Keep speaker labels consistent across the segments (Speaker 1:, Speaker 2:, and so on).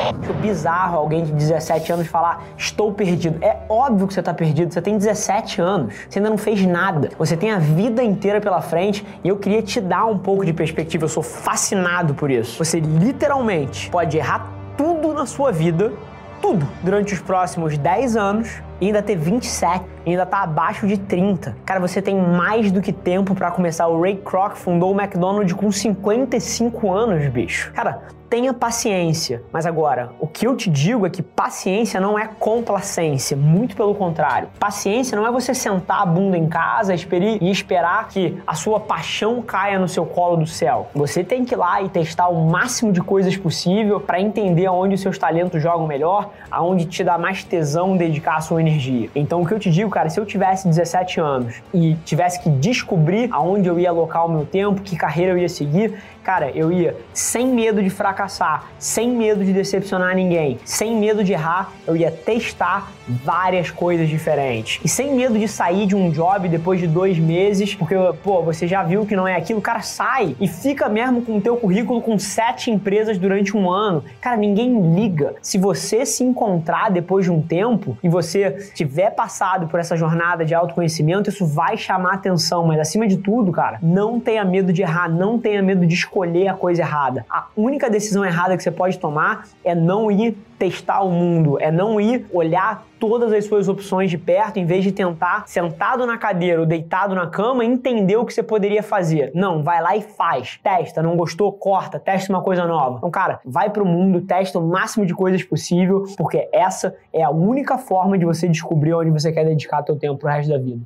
Speaker 1: Acho bizarro alguém de 17 anos falar, estou perdido. É óbvio que você está perdido, você tem 17 anos, você ainda não fez nada. Você tem a vida inteira pela frente e eu queria te dar um pouco de perspectiva, eu sou fascinado por isso. Você literalmente pode errar tudo na sua vida, tudo, durante os próximos 10 anos e ainda ter 27, ainda tá abaixo de 30. Cara, você tem mais do que tempo para começar. O Ray Kroc fundou o McDonald's com 55 anos, bicho. Cara, tenha paciência. Mas agora, o que eu te digo é que paciência não é complacência, muito pelo contrário. Paciência não é você sentar a bunda em casa e esperar que a sua paixão caia no seu colo do céu. Você tem que ir lá e testar o máximo de coisas possível para entender aonde os seus talentos jogam melhor, aonde te dá mais tesão dedicar a sua energia. Então, o que eu te digo, cara, se eu tivesse 17 anos e tivesse que descobrir aonde eu ia alocar o meu tempo, que carreira eu ia seguir, cara, eu ia sem medo de fracassar, sem medo de decepcionar ninguém, sem medo de errar, eu ia testar várias coisas diferentes. E sem medo de sair de um job depois de dois meses, porque, pô, você já viu que não é aquilo, cara, sai e fica mesmo com o teu currículo com sete empresas durante um ano. Cara, ninguém liga. Se você se encontrar depois de um tempo e você tiver passado por essa jornada de autoconhecimento, isso vai chamar atenção, mas acima de tudo, cara, não tenha medo de errar, não tenha medo de escolher a coisa errada. A única decisão errada que você pode tomar é não ir testar o mundo, é não ir olhar todas as suas opções de perto, em vez de tentar, sentado na cadeira ou deitado na cama, entender o que você poderia fazer. Não, vai lá e faz. Testa, não gostou? Corta, testa uma coisa nova. Então, cara, vai pro mundo, testa o máximo de coisas possível, porque essa é a única forma de você descobrir onde você quer dedicar seu tempo pro resto da vida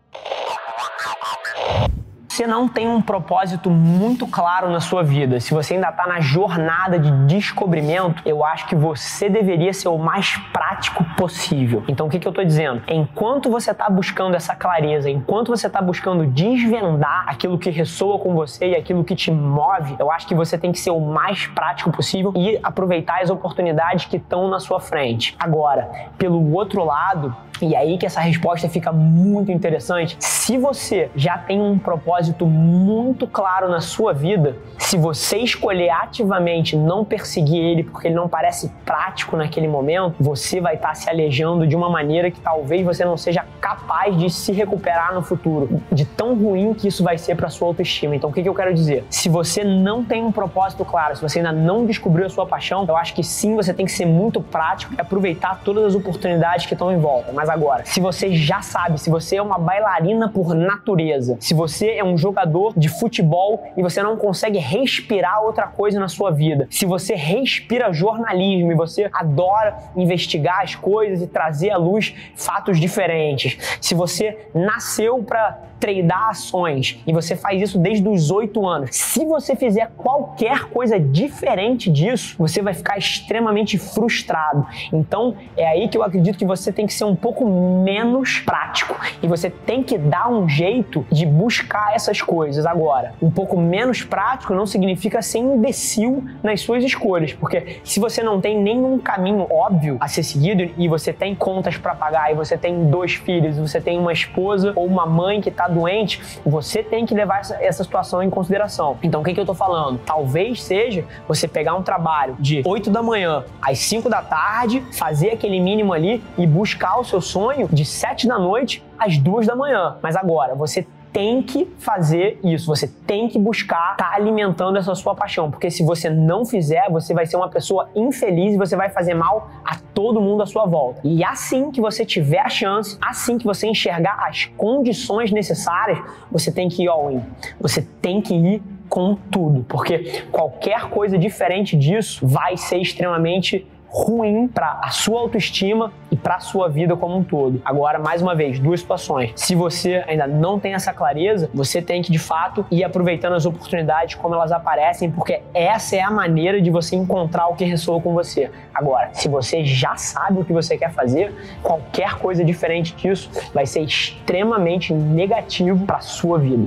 Speaker 1: você não tem um propósito muito claro na sua vida, se você ainda está na jornada de descobrimento, eu acho que você deveria ser o mais prático possível. Então, o que, que eu estou dizendo? Enquanto você está buscando essa clareza, enquanto você está buscando desvendar aquilo que ressoa com você e aquilo que te move, eu acho que você tem que ser o mais prático possível e aproveitar as oportunidades que estão na sua frente. Agora, pelo outro lado, e aí que essa resposta fica muito interessante. Se você já tem um propósito muito claro na sua vida, se você escolher ativamente não perseguir ele porque ele não parece prático naquele momento, você vai estar se alejando de uma maneira que talvez você não seja capaz de se recuperar no futuro, de tão ruim que isso vai ser para sua autoestima. Então, o que, que eu quero dizer? Se você não tem um propósito claro, se você ainda não descobriu a sua paixão, eu acho que sim, você tem que ser muito prático e aproveitar todas as oportunidades que estão em volta. Mas agora, se você já sabe, se você é uma bailarina por natureza, se você é um jogador de futebol e você não consegue respirar outra coisa na sua vida, se você respira jornalismo e você adora investigar as coisas e trazer à luz fatos diferentes, se você nasceu para tradar ações e você faz isso desde os oito anos, se você fizer qualquer coisa diferente disso, você vai ficar extremamente frustrado. Então é aí que eu acredito que você tem que ser um pouco menos prático e você tem que dar um jeito de buscar essas coisas. Agora, um pouco menos prático não significa ser imbecil nas suas escolhas, porque se você não tem nenhum caminho óbvio a ser seguido e você tem contas para pagar e você tem dois filhos, você tem uma esposa ou uma mãe que está doente, você tem que levar essa, essa situação em consideração. Então, o que, que eu tô falando? Talvez seja você pegar um trabalho de 8 da manhã às 5 da tarde, fazer aquele mínimo ali e buscar o seu sonho de 7 da noite às 2 da manhã. Mas agora, você tem que fazer isso, você tem que buscar estar tá alimentando essa sua paixão, porque se você não fizer, você vai ser uma pessoa infeliz e você vai fazer mal a todo mundo à sua volta. E assim que você tiver a chance, assim que você enxergar as condições necessárias, você tem que ir all in. Você tem que ir com tudo, porque qualquer coisa diferente disso vai ser extremamente ruim para a sua autoestima e para a sua vida como um todo. Agora, mais uma vez, duas situações. Se você ainda não tem essa clareza, você tem que de fato ir aproveitando as oportunidades como elas aparecem, porque essa é a maneira de você encontrar o que ressoa com você. Agora, se você já sabe o que você quer fazer, qualquer coisa diferente disso vai ser extremamente negativo para sua vida.